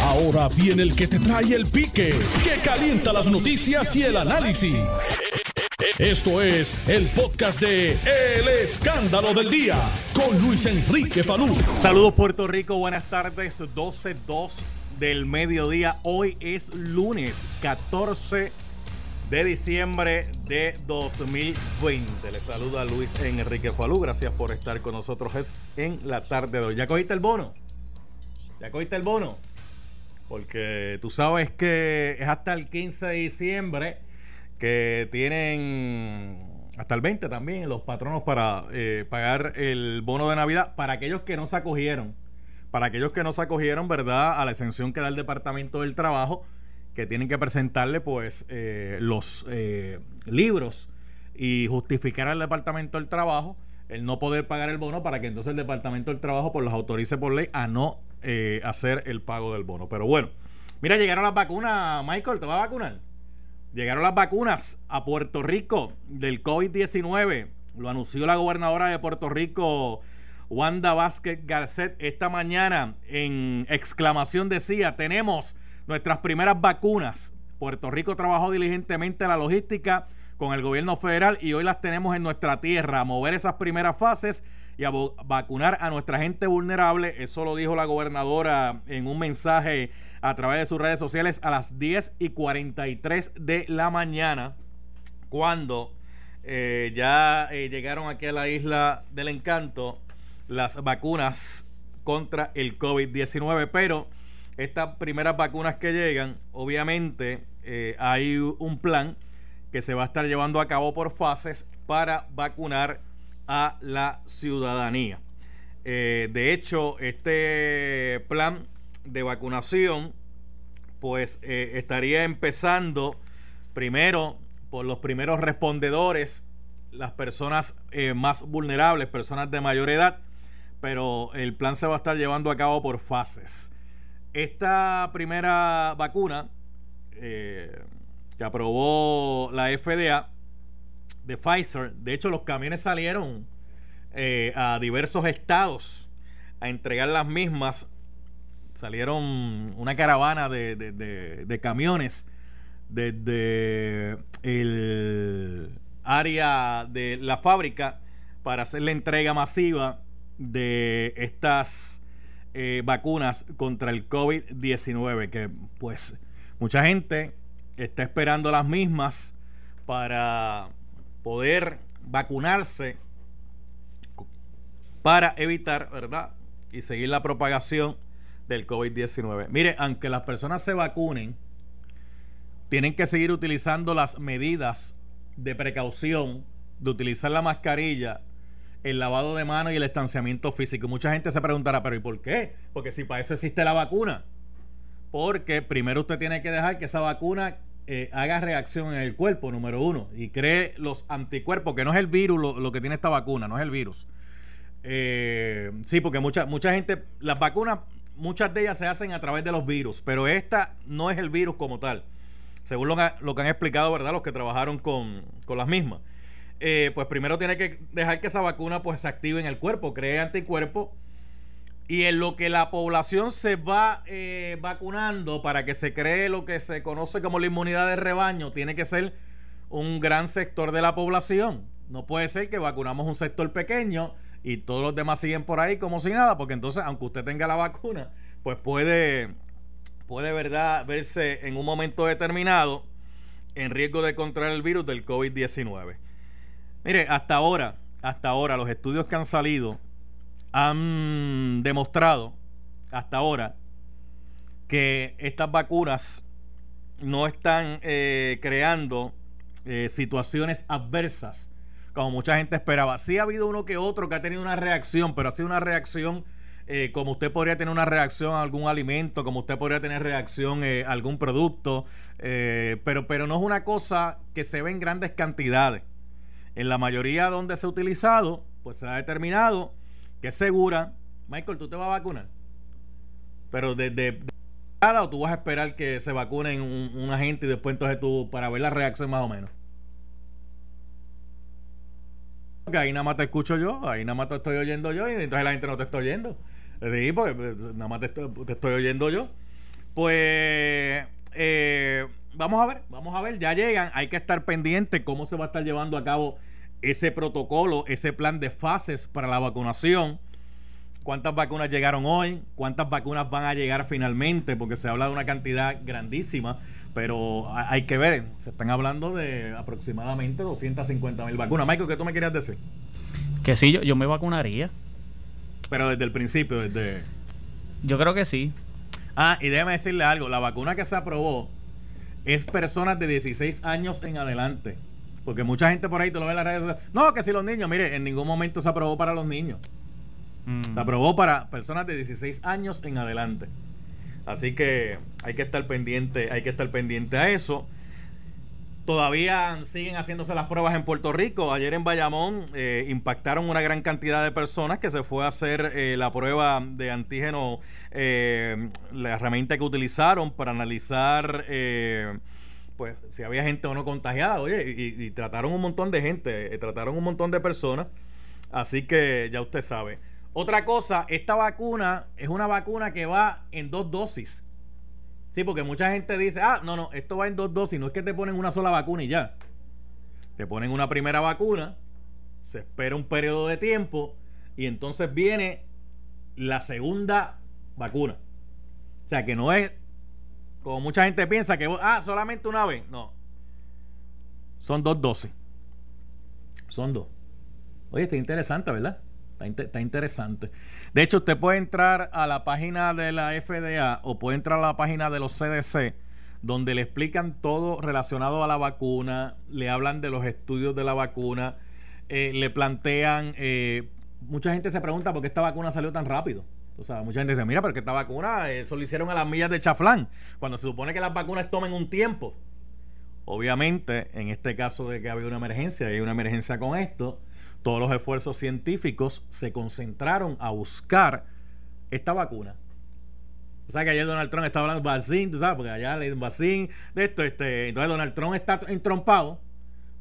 Ahora viene el que te trae el pique, que calienta las noticias y el análisis. Esto es el podcast de El Escándalo del Día con Luis Enrique Falú. Saludos Puerto Rico, buenas tardes, 12.2 del mediodía. Hoy es lunes 14 de diciembre de 2020. Le saluda Luis Enrique Falú, gracias por estar con nosotros es en la tarde de hoy. ¿Ya cogiste el bono? ¿Ya cogiste el bono? Porque tú sabes que es hasta el 15 de diciembre que tienen hasta el 20 también los patronos para eh, pagar el bono de Navidad para aquellos que no se acogieron. Para aquellos que no se acogieron, ¿verdad? A la exención que da el Departamento del Trabajo, que tienen que presentarle pues eh, los eh, libros y justificar al Departamento del Trabajo el no poder pagar el bono para que entonces el Departamento del Trabajo pues los autorice por ley a no hacer el pago del bono. Pero bueno, mira, llegaron las vacunas, Michael, ¿te va a vacunar? Llegaron las vacunas a Puerto Rico del COVID-19. Lo anunció la gobernadora de Puerto Rico, Wanda Vázquez Garcet, esta mañana en exclamación decía, tenemos nuestras primeras vacunas. Puerto Rico trabajó diligentemente la logística con el gobierno federal y hoy las tenemos en nuestra tierra. Mover esas primeras fases y a vacunar a nuestra gente vulnerable. Eso lo dijo la gobernadora en un mensaje a través de sus redes sociales a las 10 y 43 de la mañana, cuando eh, ya eh, llegaron aquí a la isla del encanto las vacunas contra el COVID-19. Pero estas primeras vacunas que llegan, obviamente eh, hay un plan que se va a estar llevando a cabo por fases para vacunar a la ciudadanía. Eh, de hecho, este plan de vacunación, pues eh, estaría empezando primero por los primeros respondedores, las personas eh, más vulnerables, personas de mayor edad, pero el plan se va a estar llevando a cabo por fases. Esta primera vacuna que aprobó la FDA de Pfizer. De hecho, los camiones salieron eh, a diversos estados a entregar las mismas. Salieron una caravana de, de, camiones desde el área de la fábrica para hacer la entrega masiva de estas eh, vacunas contra el COVID-19, que pues mucha gente está esperando las mismas para poder vacunarse para evitar, ¿verdad? Y seguir la propagación del COVID-19. Mire, aunque las personas se vacunen, tienen que seguir utilizando las medidas de precaución, de utilizar la mascarilla, el lavado de manos y el estanciamiento físico. Mucha gente se preguntará, pero ¿y por qué? Porque si para eso existe la vacuna. Porque primero usted tiene que dejar que esa vacuna eh, haga reacción en el cuerpo, número uno, y cree los anticuerpos, que no es el virus lo, que tiene esta vacuna, no es el virus. Eh, sí, porque mucha, mucha gente, las vacunas, muchas de ellas se hacen a través de los virus, pero esta no es el virus como tal, según lo, lo que han explicado, ¿verdad? Los que trabajaron con, con las mismas. Eh, pues primero tiene que dejar que esa vacuna pues se active en el cuerpo, cree anticuerpos y en lo que la población se va eh, vacunando para que se cree lo que se conoce como la inmunidad de rebaño, tiene que ser un gran sector de la población. No puede ser que vacunamos un sector pequeño y todos los demás siguen por ahí como si nada, porque entonces, aunque usted tenga la vacuna, pues puede, puede verdad, verse en un momento determinado en riesgo de contraer el virus del COVID-19. Mire, hasta ahora, hasta ahora, los estudios que han salido han demostrado hasta ahora que estas vacunas no están eh, creando eh, situaciones adversas como mucha gente esperaba. Sí ha habido uno que otro que ha tenido una reacción, pero ha sido una reacción eh, como usted podría tener una reacción a algún alimento, como usted podría tener reacción a algún producto, pero, pero no es una cosa que se ve en grandes cantidades. En la mayoría donde se ha utilizado, pues se ha determinado que es segura. Michael, ¿tú te vas a vacunar? Pero desde de, o tú vas a esperar que se vacunen un, un, agente y después entonces tú para ver la reacción más o menos. Porque ahí nada más te escucho yo, ahí nada más te estoy oyendo yo y entonces la gente no te está oyendo. Sí, porque pues, nada más te estoy, oyendo yo. Pues eh, vamos a ver, vamos a ver, ya llegan, hay que estar pendiente cómo se va a estar llevando a cabo ese protocolo, ese plan de fases para la vacunación. ¿Cuántas vacunas llegaron hoy? ¿Cuántas vacunas van a llegar finalmente? Porque se habla de una cantidad grandísima, pero hay que ver, se están hablando de aproximadamente 250 mil vacunas. Michael, ¿qué tú me querías decir? Que sí, yo, yo me vacunaría. Pero desde el principio, desde... Yo creo que sí. Ah, y déjame decirle algo, la vacuna que se aprobó es personas de 16 años en adelante. Porque mucha gente por ahí, tú lo ves en las redes sociales, no, que si los niños, mire, en ningún momento se aprobó para los niños. Mm. Se aprobó para personas de 16 años en adelante. Así que hay que estar pendiente, hay que estar pendiente a eso. Todavía siguen haciéndose las pruebas en Puerto Rico. Ayer en Bayamón eh, impactaron una gran cantidad de personas que se fue a hacer eh, la prueba de antígeno, eh, la herramienta que utilizaron para analizar pues si había gente o no contagiada. Oye, y, y trataron un montón de gente, trataron un montón de personas. Así que ya usted sabe. Otra cosa, esta vacuna es una vacuna que va en dos dosis. Sí, porque mucha gente dice, ah, no, no, esto va en dos dosis, no es que te ponen una sola vacuna y ya. Te ponen una primera vacuna, se espera un periodo de tiempo y entonces viene la segunda vacuna. O sea, que no es como mucha gente piensa que, ah, solamente una vez. No. Son dos dosis. Son dos. Oye, está interesante, ¿verdad? Está, interesante. De hecho, usted puede entrar a la página de la FDA o puede entrar a la página de los CDC, donde le explican todo relacionado a la vacuna, le hablan de los estudios de la vacuna, eh, le plantean. Eh, mucha gente se pregunta por qué esta vacuna salió tan rápido. O sea, mucha gente dice, mira, pero que esta vacuna, eso lo hicieron a las millas de chaflán, cuando se supone que las vacunas tomen un tiempo. Obviamente, en este caso de que había una emergencia, hay una emergencia con esto, todos los esfuerzos científicos se concentraron a buscar esta vacuna. O sea que ayer Donald Trump estaba hablando vaccine, tú sabes, porque allá le vaccine de esto, este, entonces Donald Trump está entrompado,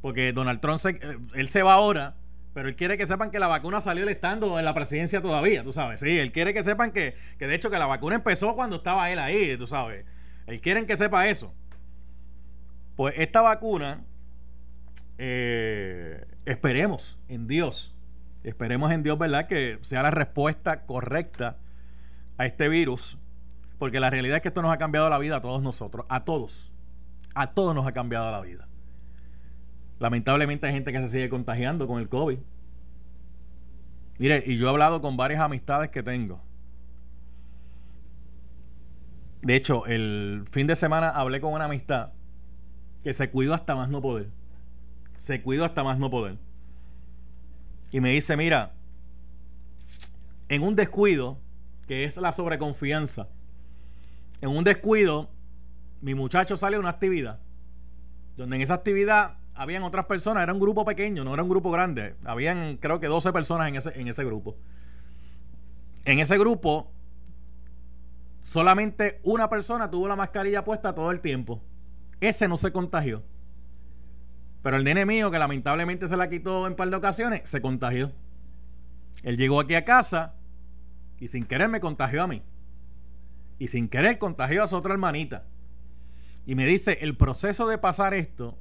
porque Donald Trump se, eh, él se va ahora, pero él quiere que sepan que la vacuna salió el estando en la presidencia todavía, tú sabes. Sí, él quiere que sepan que, que de hecho que la vacuna empezó cuando estaba él ahí, tú sabes. Él quiere que sepa eso. Pues esta vacuna eh, esperemos en Dios, esperemos en Dios, ¿verdad? Que sea la respuesta correcta a este virus, porque la realidad es que esto nos ha cambiado la vida a todos nosotros, a todos, a todos nos ha cambiado la vida. Lamentablemente hay gente que se sigue contagiando con el COVID. Mire, y yo he hablado con varias amistades que tengo. De hecho, el fin de semana hablé con una amistad que se cuidó hasta más no poder. Se cuidó hasta más no poder y me dice, mira, en un descuido, que es la sobreconfianza, en un descuido, mi muchacho sale a una actividad, donde en esa actividad habían otras personas, era un grupo pequeño, no era un grupo grande, habían creo que 12 personas en ese, en ese grupo. En ese grupo, solamente una persona tuvo la mascarilla puesta todo el tiempo. Ese no se contagió. Pero el nene mío, que lamentablemente se la quitó en par de ocasiones, se contagió. Él llegó aquí a casa y sin querer me contagió a mí. Y sin querer contagió a su otra hermanita. Y me dice, el proceso de pasar esto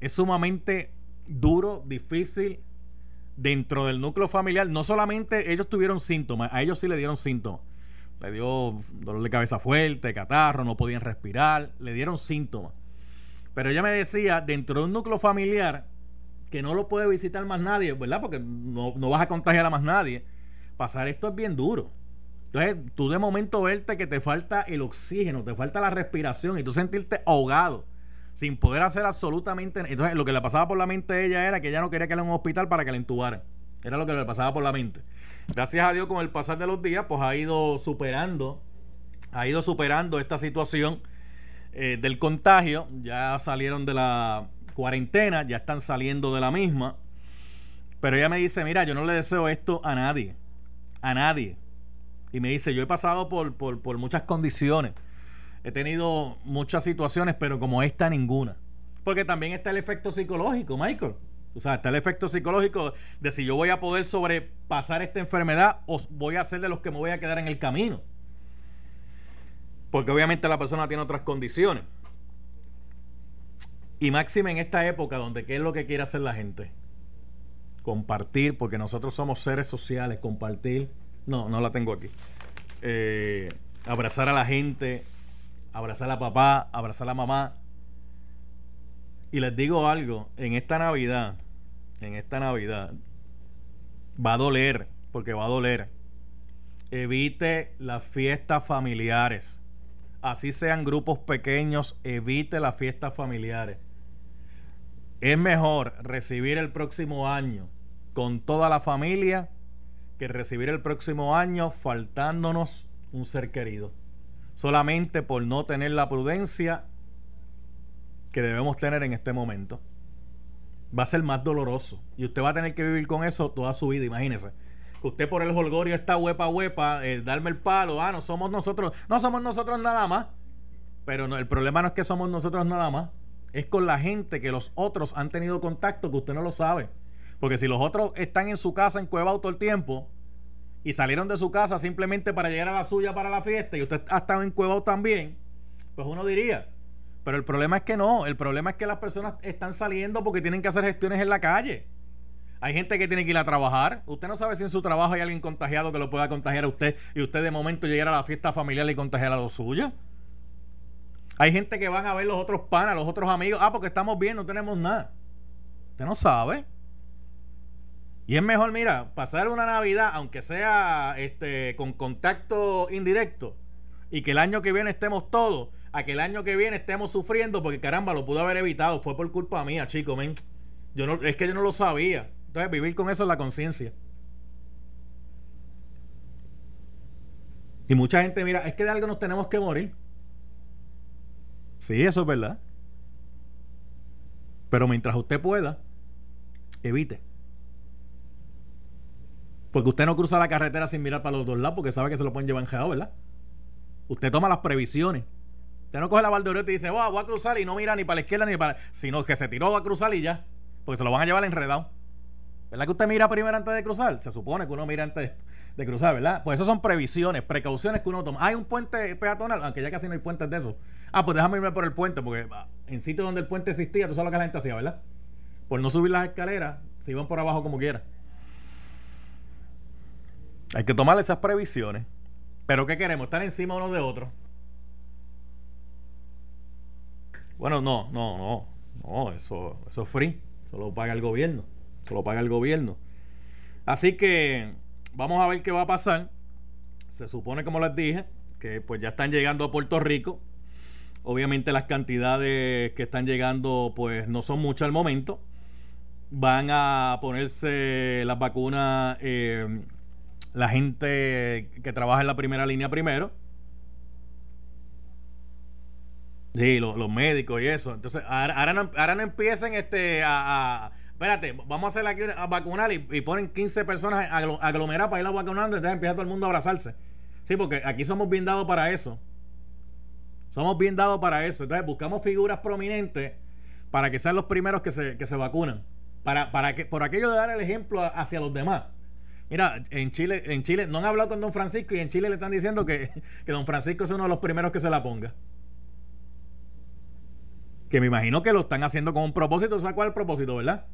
es sumamente duro, difícil dentro del núcleo familiar. No solamente ellos tuvieron síntomas, a ellos sí le dieron síntomas. Le dio dolor de cabeza fuerte, catarro, no podían respirar, le dieron síntomas. Pero ella me decía, dentro de un núcleo familiar, que no lo puede visitar más nadie, ¿verdad? Porque no, vas a contagiar a más nadie. Pasar esto es bien duro. Entonces, tú de momento verte que te falta el oxígeno, te falta la respiración y tú sentirte ahogado sin poder hacer absolutamente nada. Entonces, lo que le pasaba por la mente a ella era que ella no quería que le en un hospital para que la intubaran. Era lo que le pasaba por la mente. Gracias a Dios, con el pasar de los días, pues ha ido superando, ha ido superando esta situación eh, del contagio, ya salieron de la cuarentena, ya están saliendo de la misma. Pero ella me dice, mira, yo no le deseo esto a nadie, a nadie. Y me dice, yo he pasado por, por, muchas condiciones, he tenido muchas situaciones, pero como esta ninguna. Porque también está el efecto psicológico, Michael. O sea, está el efecto psicológico de si yo voy a poder sobrepasar esta enfermedad o voy a ser de los que me voy a quedar en el camino. Porque obviamente la persona tiene otras condiciones. Y máxima en esta época donde qué es lo que quiere hacer la gente. Compartir, porque nosotros somos seres sociales, compartir. No, no la tengo aquí. Eh, abrazar a la gente, abrazar a papá, abrazar a mamá. Y les digo algo, en esta Navidad, en esta Navidad, va a doler, porque va a doler. Evite las fiestas familiares. Así sean grupos pequeños, evite las fiestas familiares. Es mejor recibir el próximo año con toda la familia que recibir el próximo año faltándonos un ser querido. Solamente por no tener la prudencia que debemos tener en este momento. Va a ser más doloroso. Y usted va a tener que vivir con eso toda su vida, imagínese. Que usted por el holgorio está huepa huepa, eh, darme el palo, ah, no somos nosotros, no somos nosotros nada más. Pero no, el problema no es que somos nosotros nada más, es con la gente que los otros han tenido contacto que usted no lo sabe. Porque si los otros están en su casa en Cueva todo el tiempo y salieron de su casa simplemente para llegar a la suya para la fiesta y usted ha estado en Cueva también, pues uno diría, pero el problema es que no, el problema es que las personas están saliendo porque tienen que hacer gestiones en la calle. Hay gente que tiene que ir a trabajar. Usted no sabe si en su trabajo hay alguien contagiado que lo pueda contagiar a usted y usted de momento llegar a la fiesta familiar y contagiar a los suyos. Hay gente que van a ver los otros panas, los otros amigos. Ah, porque estamos bien, no tenemos nada. Usted no sabe. Y es mejor, mira, pasar una Navidad, aunque sea este, con contacto indirecto, y que el año que viene estemos todos, a que el año que viene estemos sufriendo, porque caramba, lo pude haber evitado, fue por culpa mía, chico, men. Yo no, es que yo no lo sabía. Entonces, vivir con eso es la conciencia. Y mucha gente, mira, es que de algo nos tenemos que morir. Sí, eso es verdad. Pero mientras usted pueda, evite. Porque usted no cruza la carretera sin mirar para los dos lados porque sabe que se lo pueden llevar enredado, ¿verdad? Usted toma las previsiones. Usted no coge la baldoreta y dice, voy a cruzar y no mira ni para la izquierda ni para... Sino que se tiró a cruzar y ya. Porque se lo van a llevar enredado. ¿Verdad que usted mira primero antes de cruzar? Se supone que uno mira antes de cruzar, ¿verdad? Pues eso son previsiones, precauciones que uno toma. Hay un puente peatonal, aunque ya casi no hay puentes de eso. Ah, pues déjame irme por el puente, porque ah, en sitios donde el puente existía, tú sabes lo que la gente hacía, ¿verdad? Por no subir las escaleras, se iban por abajo como quiera. Hay que tomar esas previsiones. Pero ¿qué queremos? ¿Estar encima uno de otro? Bueno, no, no, no. No, eso, eso es free. Eso lo paga el gobierno. Eso lo paga el gobierno. Así que vamos a ver qué va a pasar. Se supone, como les dije, que pues ya están llegando a Puerto Rico. Obviamente las cantidades que están llegando pues no son muchas al momento. Van a ponerse las vacunas eh, la gente que trabaja en la primera línea primero. Sí, los médicos y eso. Entonces, ahora, no, ahora no empiecen este, a, Espérate, vamos a hacer aquí a vacunar y, ponen 15 personas aglomeradas para ir a vacunando. Entonces empieza todo el mundo a abrazarse. Sí, porque aquí somos bien dados para eso. Somos bien dados para eso. Entonces buscamos figuras prominentes para que sean los primeros que se, que se vacunan. Para, para que, por aquello de dar el ejemplo hacia los demás. Mira, en Chile, en Chile no han hablado con don Francisco y en Chile le están diciendo que, que don Francisco es uno de los primeros que se la ponga. Que me imagino que lo están haciendo con un propósito. ¿Sabes cuál el propósito, verdad?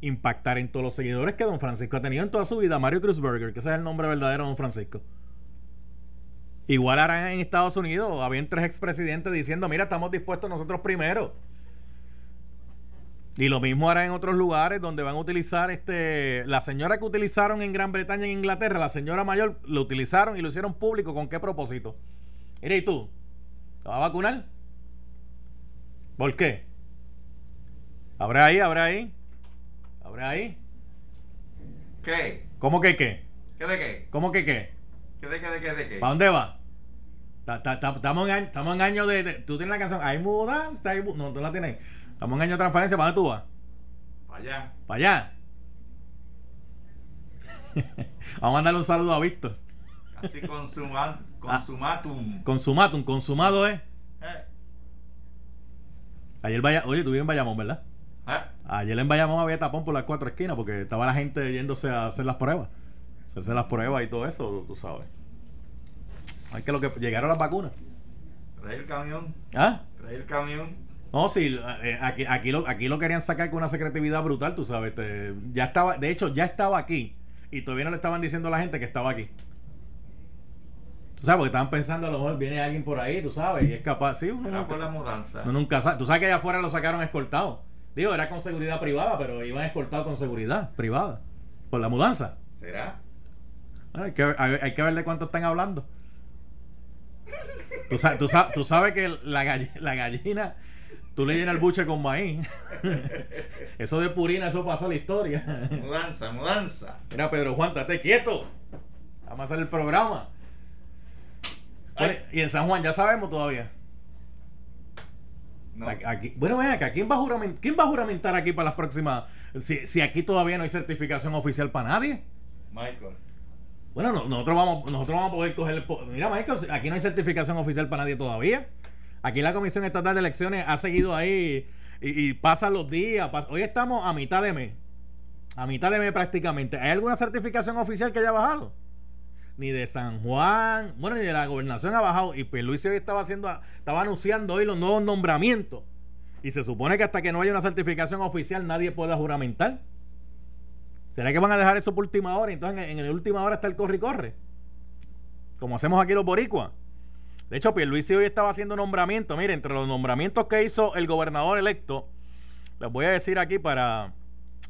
Impactar en todos los seguidores que don Francisco ha tenido en toda su vida. Mario Cruzberger, que ese es el nombre verdadero de don Francisco. Igual harán en Estados Unidos, habían tres expresidentes diciendo, mira, estamos dispuestos nosotros primero. Y lo mismo hará en otros lugares donde van a utilizar este. La señora que utilizaron en Gran Bretaña, en Inglaterra, la señora mayor, lo utilizaron y lo hicieron público. ¿Con qué propósito? Mira, ¿y tú? ¿Te vas a vacunar? ¿Por qué? ¿Habrá ahí? ¿Habrá ahí? ¿Habrá ahí? ¿Qué? ¿Cómo que qué? ¿Qué de qué? ¿Cómo que qué? ¿Qué de qué de qué de qué? ¿Para dónde va? Estamos en, año de, Tú tienes la canción. Hay mudanza. Hay, no, tú la tienes. Estamos en año de transferencia. ¿Para dónde tú vas? Para allá. ¿Para allá? Vamos a mandarle un saludo a Víctor. Así consuma, consumatum. consumatum, consumado es. Eh. Ayer vaya, oye, tú vives en Bayamón, ¿verdad? ¿Eh? Ayer en Bayamón había tapón por las cuatro esquinas porque estaba la gente yéndose a hacer las pruebas. Hacerse las pruebas y todo eso, tú sabes. Es que lo que llegaron las vacunas. Trae el camión. ¿Ah? Trae el camión. No, sí, eh, aquí, aquí, lo, aquí lo querían sacar con una secretividad brutal, tú sabes. este, ya estaba, de hecho, ya estaba aquí. Y todavía no le estaban diciendo a la gente que estaba aquí. Tú sabes, porque estaban pensando a lo mejor viene alguien por ahí, tú sabes, y es capaz. Sí, uno nunca, por la mudanza. uno nunca sabe. Tú sabes que allá afuera lo sacaron escoltado. Digo, era con seguridad privada, pero iban escoltados con seguridad privada. Por la mudanza. ¿Será? Bueno, hay, que, ver- hay, hay que ver de cuánto están hablando. Tú, sa- tú sa- tú sabes que la, gall- la gallina, tú le llenas el buche con maíz. eso de purina, eso pasó a la historia. Mudanza, mudanza. Mira, Pedro Juan, estate quieto. Vamos a hacer el programa. Bueno, y en San Juan ya sabemos todavía. No. Aquí- bueno, ven acá, ¿quién va, a jurament- ¿quién va a juramentar aquí para las próximas? Si, si aquí todavía no hay certificación oficial para nadie. Michael. Bueno, no- nosotros vamos, nosotros vamos a poder coger el... Mira, Michael, aquí no hay certificación oficial para nadie todavía. Aquí la Comisión Estatal de Elecciones ha seguido ahí y, y pasan los días. Hoy estamos a mitad de mes. A mitad de mes prácticamente. ¿Hay alguna certificación oficial que haya bajado? Ni de San Juan, bueno, ni de la gobernación ha bajado. Y pues Luis hoy estaba haciendo, estaba anunciando hoy los nuevos nombramientos. Y se supone que hasta que no haya una certificación oficial nadie pueda juramentar. ¿Será que van a dejar eso por última hora? Entonces en, la última hora está el corre y corre. Como hacemos aquí los boricuas. De hecho, Pierluisi hoy estaba haciendo nombramiento. Mire, entre los nombramientos que hizo el gobernador electo, les voy a decir aquí para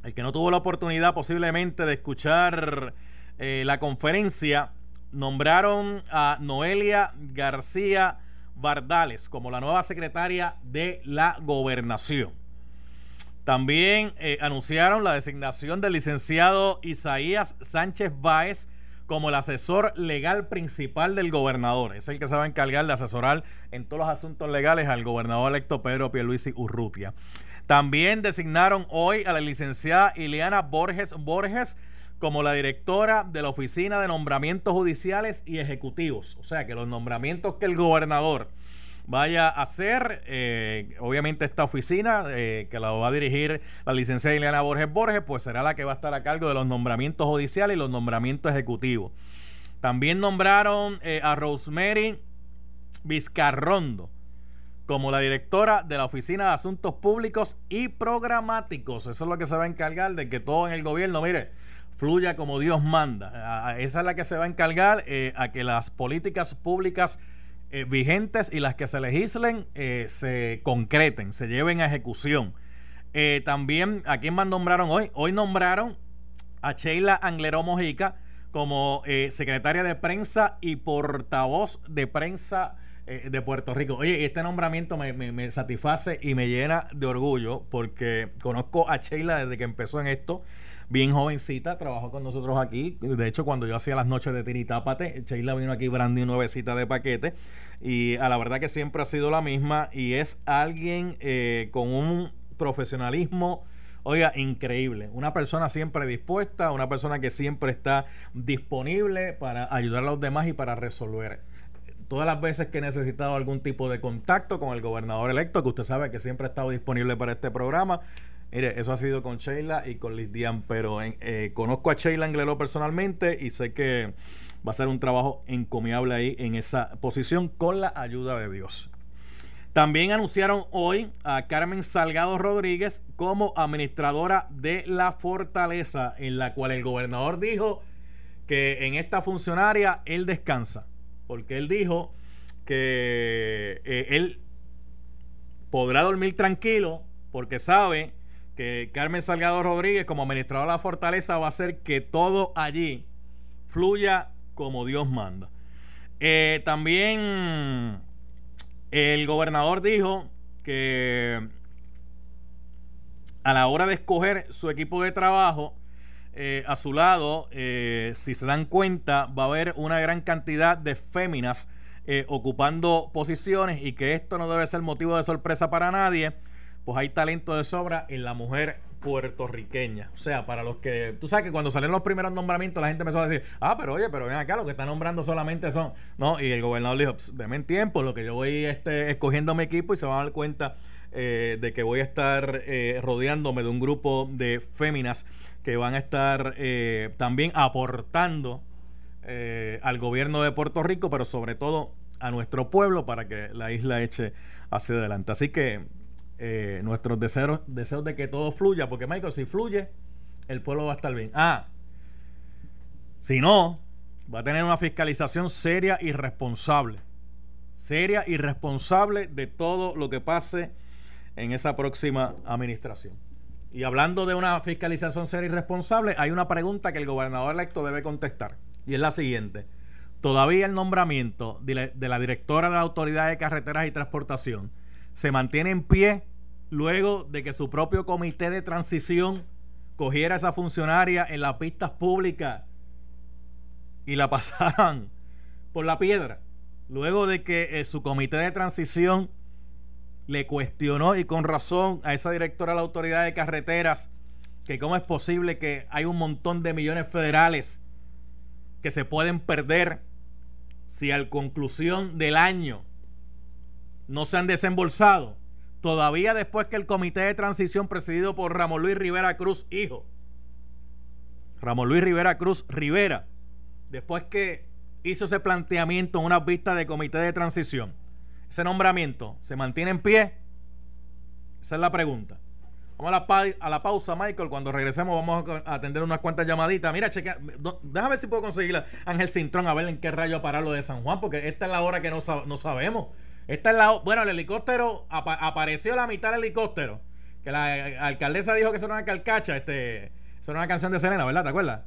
el que no tuvo la oportunidad posiblemente de escuchar eh, la conferencia, nombraron a Noelia García Bardales como la nueva secretaria de la gobernación. También eh, anunciaron la designación del licenciado Isaías Sánchez Báez como el asesor legal principal del gobernador. Es el que se va a encargar de asesorar en todos los asuntos legales al gobernador electo Pedro Pierluisi Urrutia. También designaron hoy a la licenciada Ileana Borges Borges como la directora de la Oficina de Nombramientos Judiciales y Ejecutivos. O sea que los nombramientos que el gobernador vaya a hacer, eh, obviamente esta oficina eh, que la va a dirigir la licenciada Ileana Borges Borges, pues será la que va a estar a cargo de los nombramientos judiciales y los nombramientos ejecutivos. También nombraron eh, a Rosemary Vizcarrondo como la directora de la Oficina de Asuntos Públicos y Programáticos. Eso es lo que se va a encargar de que todo en el gobierno, mire, fluya como Dios manda. Esa es la que se va a encargar eh, a que las políticas públicas eh, vigentes y las que se legislen eh, se concreten, se lleven a ejecución. Eh, también, ¿a quién más nombraron hoy? Hoy nombraron a Sheila Angleró Mojica como eh, secretaria de prensa y portavoz de prensa de Puerto Rico. Oye, este nombramiento me, me- me satisface y me llena de orgullo porque conozco a Sheila desde que empezó en esto. Bien jovencita, trabajó con nosotros aquí. De hecho, cuando yo hacía las noches de Tiritápate, Sheila vino aquí brandy nuevecita de paquete. Y a la verdad que siempre ha sido la misma. Y es alguien eh, con un profesionalismo Oiga, increíble. Una persona siempre dispuesta, una persona que siempre está disponible para ayudar a los demás y para resolver. Todas las veces que he necesitado algún tipo de contacto con el gobernador electo, que usted sabe que siempre ha estado disponible para este programa, mire, eso ha sido con Sheila y con Liz Dian, pero eh, conozco a Sheila Anglero personalmente y sé que va a ser un trabajo encomiable ahí en esa posición con la ayuda de Dios. También anunciaron hoy a Carmen Salgado Rodríguez como administradora de la fortaleza, en la cual el gobernador dijo que en esta funcionaria él descansa, porque él dijo que eh, él podrá dormir tranquilo porque sabe que Carmen Salgado Rodríguez como administradora de la fortaleza va a hacer que todo allí fluya como Dios manda. Eh, también el gobernador dijo que a la hora de escoger su equipo de trabajo, eh, a su lado, eh, si se dan cuenta, va a haber una gran cantidad de féminas ocupando posiciones y que esto no debe ser motivo de sorpresa para nadie, pues hay talento de sobra en la mujer puertorriqueña. O sea, para los que... Tú sabes que cuando salen los primeros nombramientos la gente empezó a decir, ah, pero oye, pero ven acá, lo que están nombrando solamente son... No, y el gobernador dijo, "Ps, deme en tiempo, lo que yo voy este, escogiendo mi equipo y se van a dar cuenta eh, de que voy a estar eh, rodeándome de un grupo de féminas que van a estar eh, también aportando al gobierno de Puerto Rico, pero sobre todo a nuestro pueblo para que la isla eche hacia adelante. Así que eh, nuestros deseos, deseos de que todo fluya, porque Michael, si fluye, el pueblo va a estar bien. Ah, si no, va a tener una fiscalización seria y responsable. Seria y responsable de todo lo que pase en esa próxima administración. Y hablando de una fiscalización seria y responsable, hay una pregunta que el gobernador electo debe contestar. Y es la siguiente. Todavía el nombramiento de la, de la directora de la Autoridad de Carreteras y Transportación se mantiene en pie luego de que su propio comité de transición cogiera a esa funcionaria en las pistas públicas y la pasaran por la piedra. Luego de que eh, su comité de transición le cuestionó y con razón a esa directora de la Autoridad de Carreteras que cómo es posible que hay un montón de millones federales que se pueden perder si al conclusión del año no se han desembolsado. Todavía después que el comité de transición presidido por Ramón Luis Rivera Cruz, hijo, Ramón Luis Rivera Cruz Rivera, después que hizo ese planteamiento en una vista de comité de transición, ese nombramiento se mantiene en pie? Esa es la pregunta. Vamos a la, pausa, Michael. Cuando regresemos vamos a atender unas cuantas llamaditas. Mira, chequea, déjame ver si puedo conseguir a Ángel Cintrón a ver en qué rayo parar lo de San Juan, porque esta es la hora que no sabemos. Esta es la Bueno, el helicóptero, apa- apareció la mitad del helicóptero. Que la alcaldesa dijo que eso era una calcacha. Este, eso era una canción de Selena, ¿verdad? ¿Te acuerdas?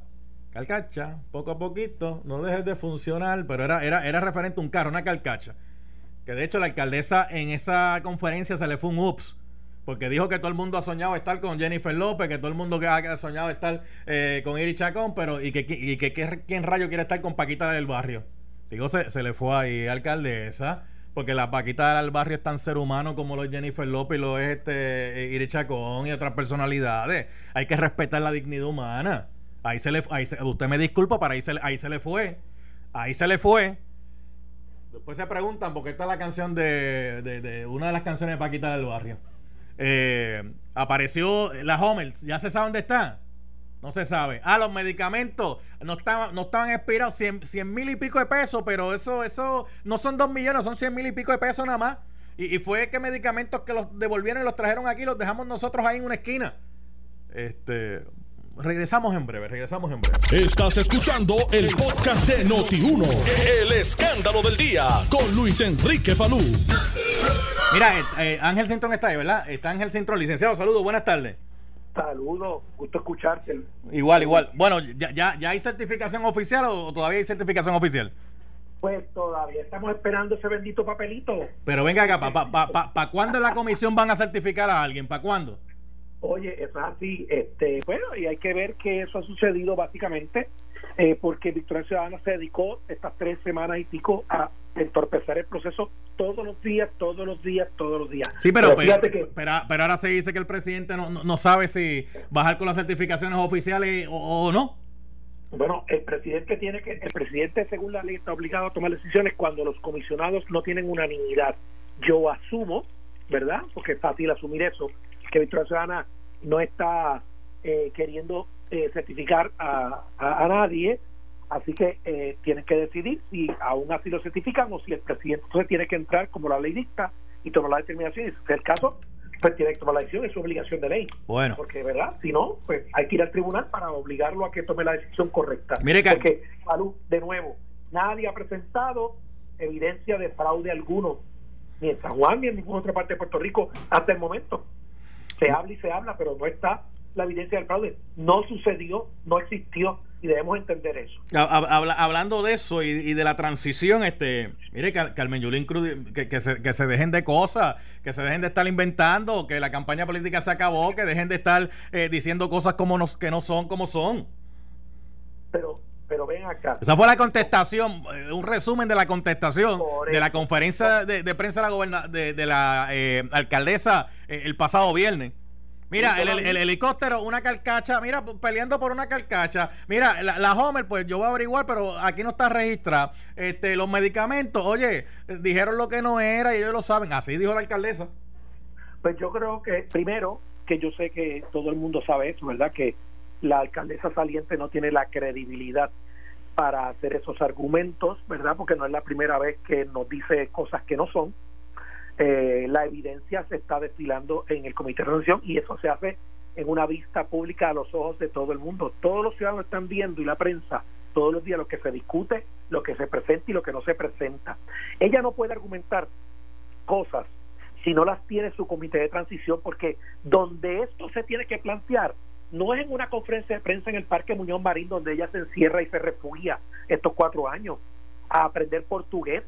Calcacha, poco a poquito, no dejes de funcionar, pero era, era, era referente a un carro, una calcacha. Que de hecho la alcaldesa en esa conferencia se le fue un ups. Porque dijo que todo el mundo ha soñado estar con Jennifer López, que todo el mundo ha soñado estar eh, con Iri Chacón, pero y que, y que, que- quién rayo quiere estar con Paquita del Barrio. Digo, se, se le fue ahí, alcaldesa, porque la Paquita del Barrio es tan ser humano como lo es Jennifer López lo es este eh, Iri Chacón y otras personalidades. Hay que respetar la dignidad humana. Ahí se le, ahí se- usted me disculpa, para ahí se, ahí se le fue. Ahí se le fue. Después se preguntan por qué está la canción de, de- una de las canciones de Paquita del Barrio. Eh, apareció la Homer, ¿ya se sabe dónde está? No se sabe. Ah, los medicamentos no estaban, no estaban expirados, 100 mil y pico de pesos, pero eso, eso no son 2 millones, son 100 mil y pico de pesos nada más. Y, y fue que medicamentos que los devolvieron y los trajeron aquí, los dejamos nosotros ahí en una esquina. Este, regresamos en breve, regresamos en breve. Estás escuchando el podcast de Noti1. El escándalo del día con Luis Enrique Falú. Mira, eh, eh, Ángel Cintrón está ahí, ¿verdad? Está Ángel Cintrón, licenciado, saludos, buenas tardes. Saludos, gusto escucharte. Igual, igual. Bueno, ¿ya, ya, ya hay certificación oficial o todavía hay certificación oficial? Pues todavía estamos esperando ese bendito papelito. Pero venga acá, ¿para pa, pa, pa, pa cuándo en la comisión van a certificar a alguien? ¿Para cuándo? Oye, eso es así. Este, bueno, y hay que ver que eso ha sucedido básicamente eh, porque Victoria Ciudadana se dedicó estas tres semanas y pico a entorpecer el proceso todos los días, todos los días, todos los días. Sí, pero, pero, fíjate que pero, pero ahora se dice que el presidente no, no, no sabe si bajar con las certificaciones oficiales o, o no. Bueno, el presidente tiene que, el presidente según la ley está obligado a tomar decisiones cuando los comisionados no tienen unanimidad. Yo asumo, ¿verdad? Porque es fácil asumir eso, que Victoria Ciudadana no está eh, queriendo eh, certificar a, a, a nadie, así que eh, tienen que decidir si aún así lo certifican o si el presidente entonces tiene que entrar como la ley dicta y tomar la determinación. Y si es el caso, pues tiene que tomar la decisión, es su obligación de ley. Bueno. Porque, ¿verdad? Si no, pues hay que ir al tribunal para obligarlo a que tome la decisión correcta. Mire que- Porque, Salud, de nuevo, nadie ha presentado evidencia de fraude alguno, ni en San Juan ni en ninguna otra parte de Puerto Rico hasta el momento. Se habla y se habla, pero no está la evidencia del fraude. No sucedió, no existió y debemos entender eso. Hab- habla- hablando de eso y, y de la transición, este, mire, Car- Carmen Yulín Cruz, que, que se, que se dejen de cosas, que se dejen de estar inventando, que la campaña política se acabó, que dejen de estar eh, diciendo cosas como nos, que no son como son. Pero, pero ven acá. Esa fue la contestación, eh, un resumen de la contestación de la conferencia de, de prensa de la, goberna- de, de la eh, alcaldesa eh, el pasado viernes. Mira, el, el- el helicóptero, una carcacha, mira, peleando por una carcacha. Mira, la, la Homer, pues yo voy a averiguar, pero aquí no está registrada. Este, los medicamentos, oye, dijeron lo que no era y ellos lo saben. Así dijo la alcaldesa. Pues yo creo que, primero, que yo sé que todo el mundo sabe eso, ¿verdad? Que la alcaldesa saliente no tiene la credibilidad para hacer esos argumentos, ¿verdad? Porque no es la primera vez que nos dice cosas que no son. Eh, la evidencia se está desfilando en el Comité de Transición y eso se hace en una vista pública a los ojos de todo el mundo. Todos los ciudadanos están viendo y la prensa todos los días lo que se discute, lo que se presenta y lo que no se presenta. Ella no puede argumentar cosas si no las tiene su comité de transición, porque donde esto se tiene que plantear no es en una conferencia de prensa en el Parque Muñoz Marín donde ella se encierra y se refugia estos cuatro años a aprender portugués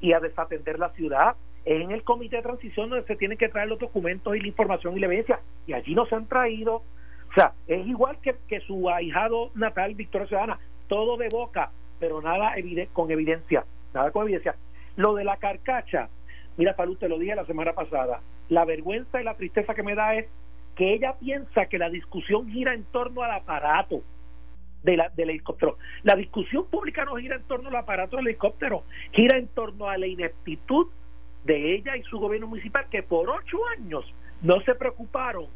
y a desatender la ciudad. Es en el comité de transición donde se tienen que traer los documentos y la información y la evidencia y allí no se han traído. O sea, es igual que, su ahijado natal, Victoria Ciudadana, todo de boca, pero nada con evidencia, nada con evidencia. Lo de la carcacha, mira, Salud, te lo dije la semana pasada, la vergüenza y la tristeza que me da es que ella piensa que la discusión gira en torno al aparato de la, del helicóptero. La discusión pública no gira en torno al aparato del helicóptero, gira en torno a la ineptitud de ella y su gobierno municipal que por ocho años no se preocuparon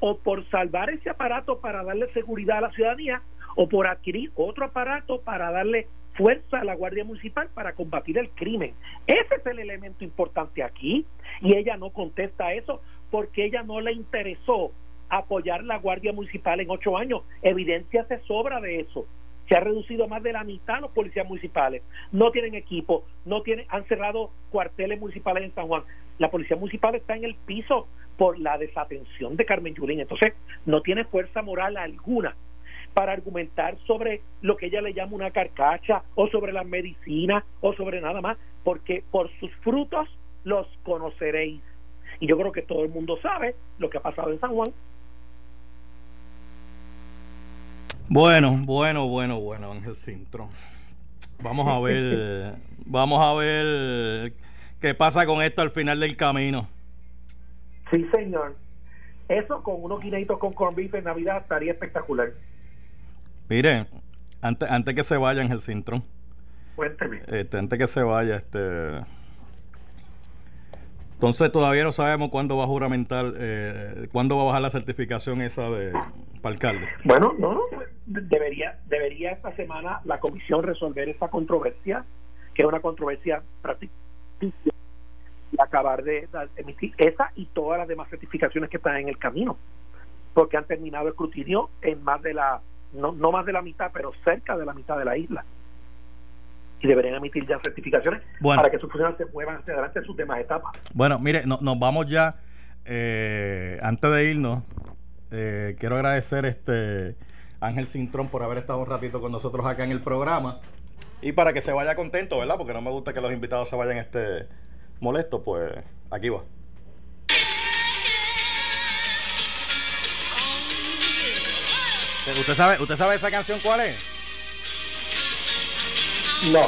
o por salvar ese aparato para darle seguridad a la ciudadanía o por adquirir otro aparato para darle fuerza a la Guardia Municipal para combatir el crimen. Ese es el elemento importante aquí y ella no contesta eso porque ella no le interesó apoyar la Guardia Municipal en ocho años. Evidencia se sobra de eso. Se ha reducido más de la mitad los policías municipales. No tienen equipo, no tienen, han cerrado cuarteles municipales en San Juan. La policía municipal está en el piso por la desatención de Carmen Yulín. Entonces, no tiene fuerza moral alguna para argumentar sobre lo que ella le llama una carcacha o sobre las medicinas o sobre nada más, porque por sus frutos los conoceréis. Y yo creo que todo el mundo sabe lo que ha pasado en San Juan. Bueno, bueno, bueno, bueno, Ángel Sintro. Vamos a ver, vamos a ver qué pasa con esto al final del camino. Sí, señor. Eso con unos guineitos con corn beef en Navidad estaría espectacular. Mire, antes, antes que se vaya el Sintron. Cuénteme. Este, antes que se vaya, este. Entonces todavía no sabemos cuándo va a juramentar, eh, cuándo va a bajar la certificación esa de para alcalde. Bueno, no, debería, debería esta semana la comisión resolver esta controversia, que es una controversia prácticamente y acabar de, emitir esa y todas las demás certificaciones que están en el camino, porque han terminado el escrutinio en más de la no, no más de la mitad, pero cerca de la mitad de la isla. Y deberían emitir ya certificaciones para que sus funcionarios se muevan hacia adelante en sus demás etapas. Bueno, mire, nos vamos ya. Eh, antes de irnos, eh, quiero agradecer este Ángel Cintrón por haber estado un ratito con nosotros acá en el programa. Y para que se vaya contento, ¿verdad? Porque no me gusta que los invitados se vayan este molestos, pues aquí va. ¿Usted sabe, ¿Usted sabe esa canción cuál es? No.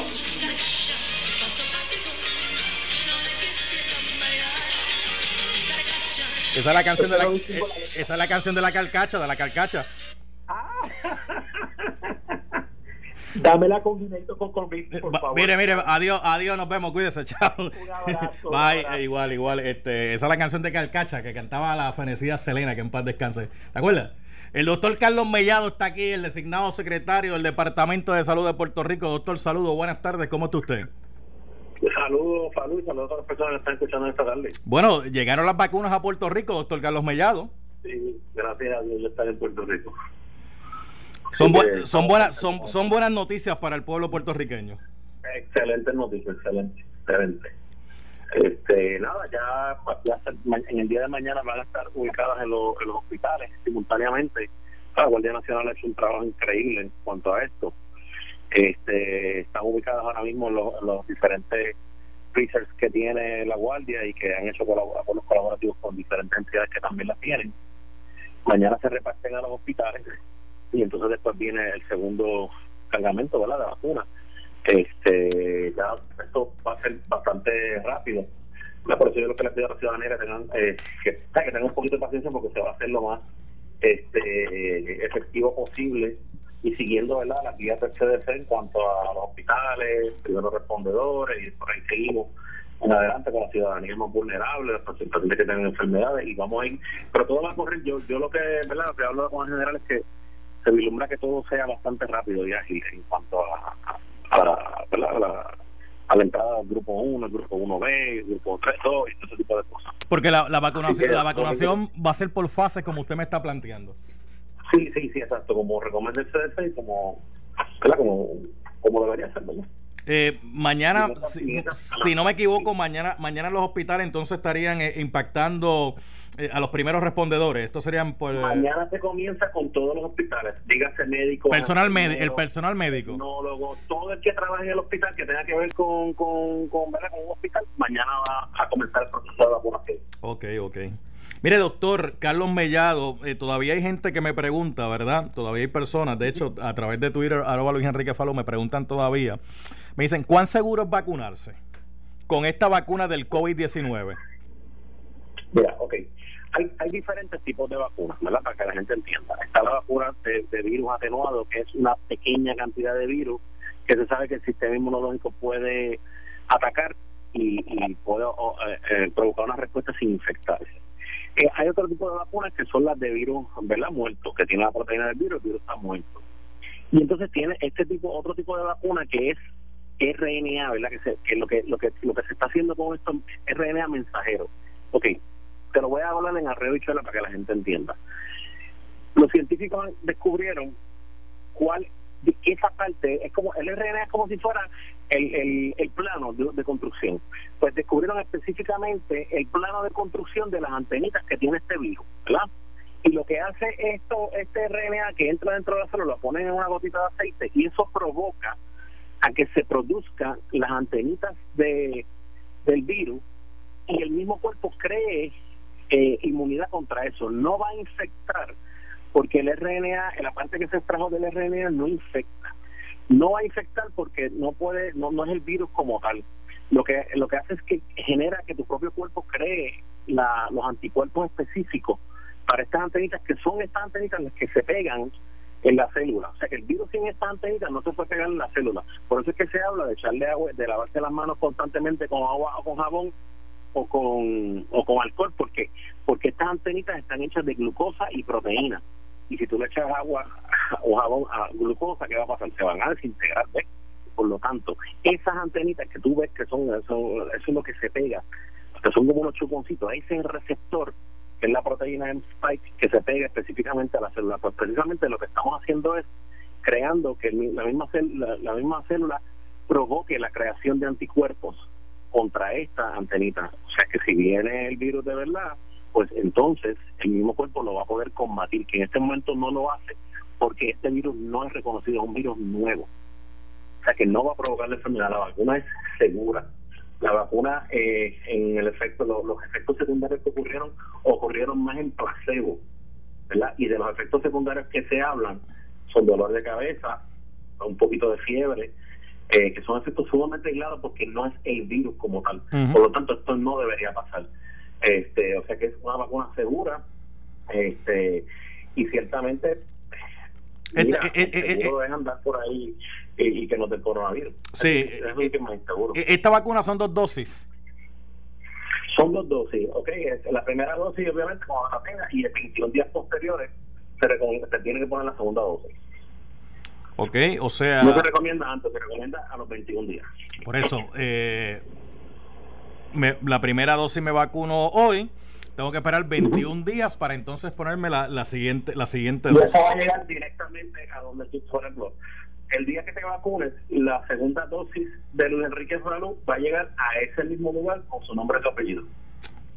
Esa es la canción de la, eh, esa es la canción de la carcacha, de la carcacha. Dámela con Guineito con convicto, por favor. Mire, mire, adiós, adiós, nos vemos, cuídese, chao. Un abrazo. Bye, eh, igual, igual. Este, esa es la canción de Carcacha que cantaba la fenecida Selena, que en paz descanse. ¿Te acuerdas? El doctor Carlos Mellado está aquí, el designado secretario del Departamento de Salud de Puerto Rico. Doctor, saludo, buenas tardes, ¿cómo está usted? Saludos, saludos, saludos a todas las personas que están escuchando esta tarde. Bueno, llegaron las vacunas a Puerto Rico, doctor Carlos Mellado. Sí, gracias a Dios, ya están en Puerto Rico. Son, son, buenas, son, son buenas noticias para el pueblo puertorriqueño. Excelente noticia, excelente, excelente. Este, nada, ya, en el día de mañana van a estar ubicadas en, los hospitales simultáneamente. La Guardia Nacional ha hecho un trabajo increíble en cuanto a esto. Este, están ubicadas ahora mismo en los, diferentes freezers que tiene la Guardia y que han hecho los colaborativos con diferentes entidades que también las tienen. Mañana se reparten a los hospitales y entonces después viene el segundo cargamento ¿verdad? de vacuna este ya esto va a ser bastante rápido por eso yo lo que le pido a la ciudadanía que tengan eh, que, tengan un poquito de paciencia porque se va a hacer lo más este efectivo posible y siguiendo ¿verdad? las guías del CDC en cuanto a los hospitales, primeros respondedores y por ahí seguimos en adelante con la ciudadanía más vulnerable, las personas que tienen enfermedades y vamos a ir, pero todo va a correr, yo, yo lo que, ¿verdad? lo que hablo con el general es que se vislumbra que todo sea bastante rápido y ágil en cuanto a, a, a a la, a la entrada del grupo 1, el grupo 1B, el grupo 3, 2 y todo ese tipo de cosas. Porque la, la vacunación, la vacunación va a ser por fases como usted me está planteando. Sí, sí, sí, exacto, como recomienda el CDC y como, ¿verdad? como, como debería ser, ¿verdad? Eh, mañana, si, no me equivoco, mañana mañana los hospitales entonces estarían eh, impactando eh, a los primeros respondedores. Estos serían por eh, Mañana se comienza con todos los hospitales, dígase médico, personal médico, el personal médico. tecnólogo, todo el que trabaje en el hospital que tenga que ver con, con, con, con un hospital, mañana va a comenzar el proceso de vacunación. Ok, ok. Mire, doctor Carlos Mellado, eh, todavía hay gente que me pregunta, ¿verdad? Todavía hay personas, de hecho, a través de Twitter, arroba Luis Enrique Falo, me preguntan todavía. Me dicen, ¿cuán seguro es vacunarse con esta vacuna del COVID-19? Mira, ok. Hay, hay diferentes tipos de vacunas, ¿verdad? Para que la gente entienda. Está la vacuna de, virus atenuado, que es una pequeña cantidad de virus que se sabe que el sistema inmunológico puede atacar y, puede eh, eh, provocar una respuesta sin infectarse. Eh, hay otro tipo de vacunas que son las de virus, ¿verdad? Muertos, que tiene la proteína del virus, el virus está muerto. Y entonces tiene este tipo, otro tipo de vacuna que es RNA, ¿verdad? Que, se, que lo que lo que lo que se está haciendo con esto es RNA mensajero. Ok, te lo voy a hablar en arreo y para que la gente entienda. Los científicos descubrieron cuál esa parte es como el RNA es como si fuera el, el, el plano de, de construcción. Pues descubrieron específicamente el plano de construcción de las antenitas que tiene este virus, ¿verdad? Y lo que hace esto, este RNA que entra dentro de la célula, lo ponen en una gotita de aceite y eso provoca a que se produzcan las antenitas de, del virus y el mismo cuerpo cree eh, inmunidad contra eso. No va a infectar porque el RNA, la parte que se extrajo del RNA no infecta. No va a infectar porque no puede, no, no es el virus como tal. Lo que lo que hace es que genera que tu propio cuerpo cree la, los anticuerpos específicos para estas antenitas que son estas antenitas las que se pegan en la célula. O sea que el virus sin estas antenitas no se puede pegar en la célula. Por eso es que se habla de echarle agua, de lavarse las manos constantemente con agua o con jabón o con o con alcohol porque porque estas antenitas están hechas de glucosa y proteína. Y si tú le echas agua o jabón a glucosa qué va a pasar se van a desintegrar por lo tanto esas antenitas que tú ves que son, son eso es lo que se pega. Que son como unos chuponcitos. Ese es el receptor es la proteína M spike que se pega específicamente a la célula pues precisamente lo que estamos haciendo es creando que la misma célula, la misma célula provoque la creación de anticuerpos contra esta antenita. O sea que si viene el virus de verdad, pues entonces el mismo cuerpo lo va a poder combatir, que en este momento no lo hace porque este virus no es reconocido, es un virus nuevo. O sea que no va a provocar la enfermedad, la vacuna es segura. La vacuna, eh, en el efecto, lo- los efectos secundarios que ocurrieron, ocurrieron más en placebo, ¿verdad? Y de los efectos secundarios que se hablan son dolor de cabeza, un poquito de fiebre, eh, que son efectos sumamente aislados porque no es el virus como tal. Por lo tanto, esto no debería pasar. Este, o sea que es una vacuna segura, este, y ciertamente Este, mira, eh, eh, eh, seguro es andar por ahí y, y que no te coronavirus. Sí. es lo que más inseguro. Eh, Esta vacuna son dos dosis. Son dos dosis, ¿ok? La primera dosis, obviamente, cuando la tenga, y en 21 días posteriores se, recomienda, se tiene que poner la segunda dosis. Ok, o sea, No se recomienda antes, se recomienda a los 21 días. por eso, eh, me- la primera dosis me vacuno hoy. Tengo que esperar 21 días para entonces ponerme la, la siguiente la siguiente Y dosis. eso va a llegar directamente a donde tú, por ejemplo, el día que te vacunes, la segunda dosis de Luis Enrique Salud va a llegar a ese mismo lugar con su nombre y su apellido.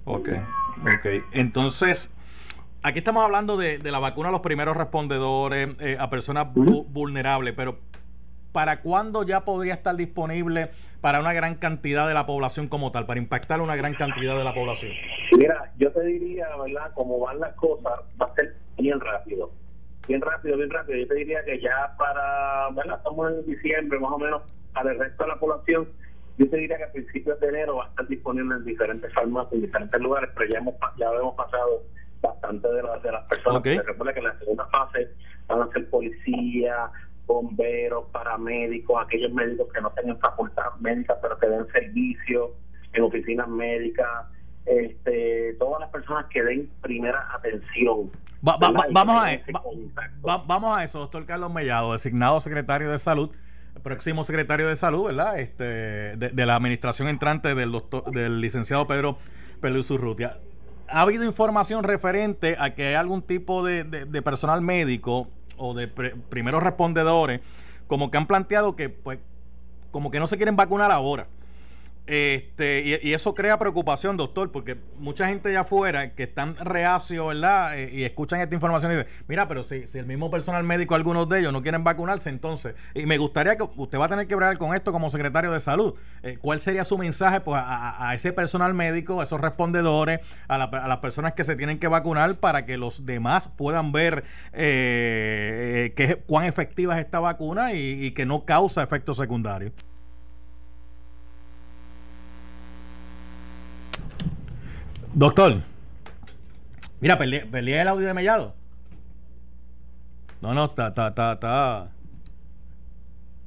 Ok, ok. Entonces, aquí estamos hablando de, de la vacuna a los primeros respondedores, eh, a personas vu- vulnerables, pero ¿para cuándo ya podría estar disponible para una gran cantidad de la población como tal, para impactar una gran cantidad de la población? Mira, yo te diría, ¿verdad? Como van las cosas, va a ser bien rápido. Bien rápido, bien rápido. Yo te diría que ya para, ¿verdad? Estamos en diciembre, más o menos, para el resto de la población, yo te diría que a principios de enero va a estar disponible en diferentes farmacias, en diferentes lugares, pero ya hemos ya hemos pasado bastante de, las de las personas. Ok. Se recuerda que en la segunda fase van a ser policías, bomberos, paramédicos, aquellos médicos que no tengan facultad médica, pero que den servicio en oficinas médicas, este, todas las personas que den primera atención Va- va- ¿verdad? va- Y vamos, a, va- vamos a eso, doctor Carlos Mellado, designado secretario de salud, próximo secretario de salud, ¿verdad? Este, de, de la administración entrante del doctor, del licenciado Pedro Peluz Urrutia. ¿Ha habido información referente a que hay algún tipo de, de- de personal médico o de pre- primeros respondedores como que han planteado que pues como que no se quieren vacunar ahora? Este, y, y eso crea preocupación, doctor, porque mucha gente allá afuera que están reacios, ¿verdad? Eh, y escuchan esta información y dicen, mira, pero si, si el mismo personal médico, algunos de ellos no quieren vacunarse, entonces, y me gustaría que usted va a tener que hablar con esto como secretario de salud. Eh, ¿Cuál sería su mensaje pues, a, ese personal médico, a esos respondedores, a, la- las personas que se tienen que vacunar para que los demás puedan ver eh, eh, qué- cuán efectiva es esta vacuna y, y que no causa efectos secundarios? Doctor, mira, perdí, perdí el audio de Mellado. No, no, está, está, está, está.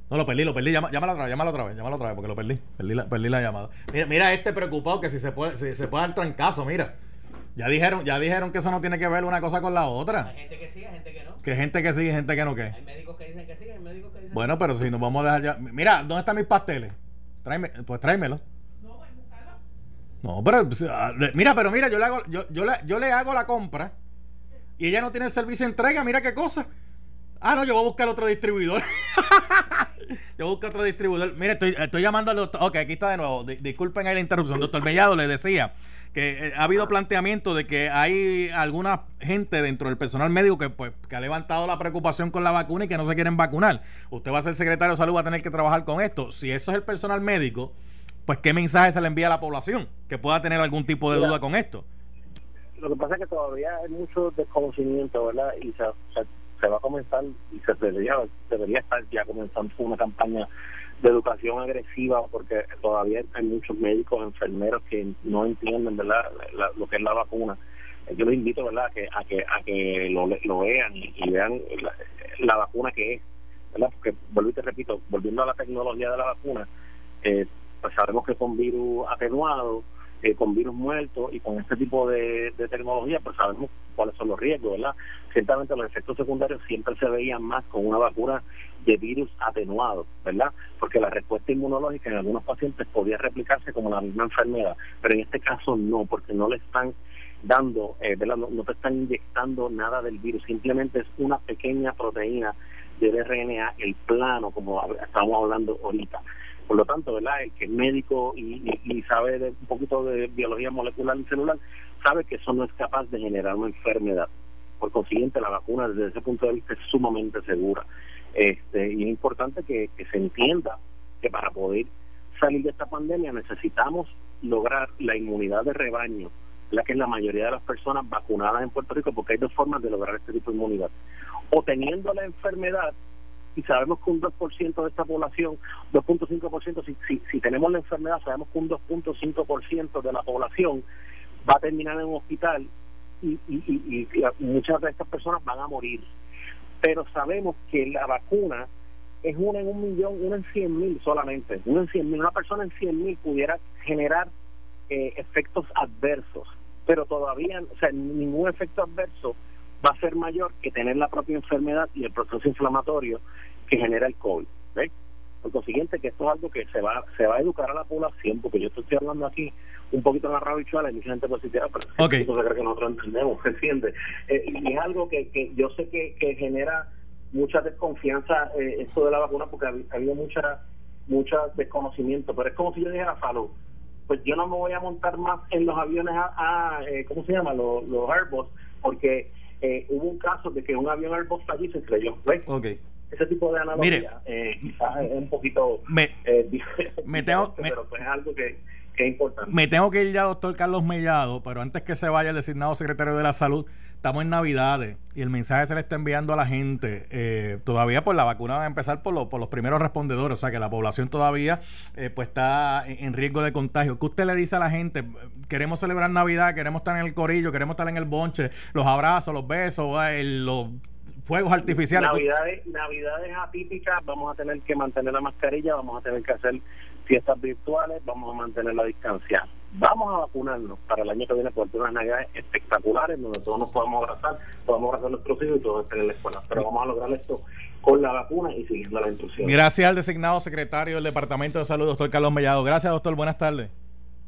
No, lo perdí, lo perdí. Llama- Llámalo otra vez, llámalo otra vez, llámalo otra vez, porque lo perdí. Perdí la, perdí la llamada. Mira, mira este preocupado que si se puede, si se puede dar trancazo, mira. Ya dijeron, ya dijeron que eso no tiene que ver una cosa con la otra. Hay gente que sí, hay gente que no. Que gente que sí y gente que no que. Hay médicos que dicen que sí, hay médicos que dicen Bueno, pero si nos vamos a dejar ya. Mira, ¿dónde están mis pasteles? Tráeme, pues tráemelo. No, pero pues, ah, mira, pero mira, yo le hago, yo, yo, le, yo le hago la compra y ella no tiene el servicio de entrega, mira qué cosa. Ah, no, yo voy a buscar otro distribuidor. yo busco otro distribuidor. Mire, estoy, estoy llamando al doctor. Ok, aquí está de nuevo. Di- disculpen ahí la interrupción. Doctor Mellado le decía que eh, ha habido planteamiento de que hay alguna gente dentro del personal médico que, pues, que ha levantado la preocupación con la vacuna y que no se quieren vacunar. Usted va a ser secretario de salud, va a tener que trabajar con esto. Si eso es el personal médico, pues qué mensaje se le envía a la población que pueda tener algún tipo de Mira. duda con esto. lo que pasa es que todavía hay mucho desconocimiento, ¿verdad? Y se, se, se va a comenzar, y se debería, debería estar ya comenzando una campaña de educación agresiva, porque todavía hay muchos médicos, enfermeros que no entienden, ¿verdad?, la- lo que es la vacuna. Yo los invito, ¿verdad?, a que, a que, a que lo, vean y, y vean la, la vacuna que es, ¿verdad? Porque, vuelvo y te repito, volviendo a la tecnología de la vacuna, eh, pues sabemos que con virus atenuado, eh, con virus muertos y con este tipo de, tecnología, pues sabemos cuáles son los riesgos, ¿verdad? Ciertamente los efectos secundarios siempre se veían más con una vacuna de virus atenuado, ¿verdad? Porque la respuesta inmunológica en algunos pacientes podía replicarse como la misma enfermedad, pero en este caso no, porque no le están dando, eh, ¿verdad? No, no te están inyectando nada del virus, simplemente es una pequeña proteína del RNA, el plano, como estábamos hablando ahorita. Por lo tanto, ¿verdad? El que es médico y, y- sabe de un poquito de biología molecular y celular, sabe que eso no es capaz de generar una enfermedad. Por consiguiente, la vacuna desde ese punto de vista es sumamente segura. Este, y es importante que se entienda que para poder salir de esta pandemia necesitamos lograr la inmunidad de rebaño, la que es la mayoría de las personas vacunadas en Puerto Rico, porque hay dos formas de lograr este tipo de inmunidad. O teniendo la enfermedad, y sabemos que un 2% de esta población, 2.5%, si, si, si tenemos la enfermedad, sabemos que un 2.5% de la población va a terminar en un hospital y, y, muchas de estas personas van a morir. Pero sabemos que la vacuna es una en un millón, una en cien mil solamente. Una en cien mil. Una persona en cien mil pudiera generar eh, efectos adversos, pero todavía, o sea, ningún efecto adverso va a ser mayor que tener la propia enfermedad y el proceso inflamatorio que genera el COVID. ¿ves? Por consiguiente, que esto es algo que se va se va a educar a la población, porque yo te estoy hablando aquí un poquito en la rabichuela y mucha gente positiva, pero Ok. eso se cree que nosotros entendemos, ¿se entiende? Eh, y es algo que, que yo sé que, que genera mucha desconfianza eh, esto de la vacuna porque ha, ha habido mucha mucha desconocimiento, pero es como si yo dijera salud, pues yo no me voy a montar más en los aviones a, a, eh, ¿cómo se llama? Los, los Airbus, porque eh, hubo un caso de que un avión Airbus allí se estrelló. ¿ves? Ese tipo de analogía Mire. eh, quizás es un poquito Me- eh, me tengo- me- pero pues es algo que, que es importante. Me tengo que ir ya, doctor Carlos Mellado, pero antes que se vaya el designado secretario de la salud, estamos en Navidades y el mensaje se le está enviando a la gente. Eh, todavía pues la vacuna va a empezar por, lo- por los primeros respondedores, o sea que la población todavía eh, pues está en, riesgo de contagio. ¿Qué usted le dice a la gente? Queremos celebrar Navidad, queremos estar en el corillo, queremos estar en el bonche, los abrazos, los besos, eh, los fuegos artificiales. Navidades, navidades atípicas, vamos a tener que mantener la mascarilla, vamos a tener que hacer fiestas virtuales, vamos a mantener la distancia. Vamos a vacunarnos para el año que viene por unas navidades espectaculares donde todos nos podamos abrazar, podamos abrazar a nuestros hijos y todos estén en la escuela. Pero vamos a lograr esto con la vacuna y siguiendo las instrucciones. Gracias al designado secretario del Departamento de Salud, doctor Carlos Mellado. Gracias, doctor. Buenas tardes.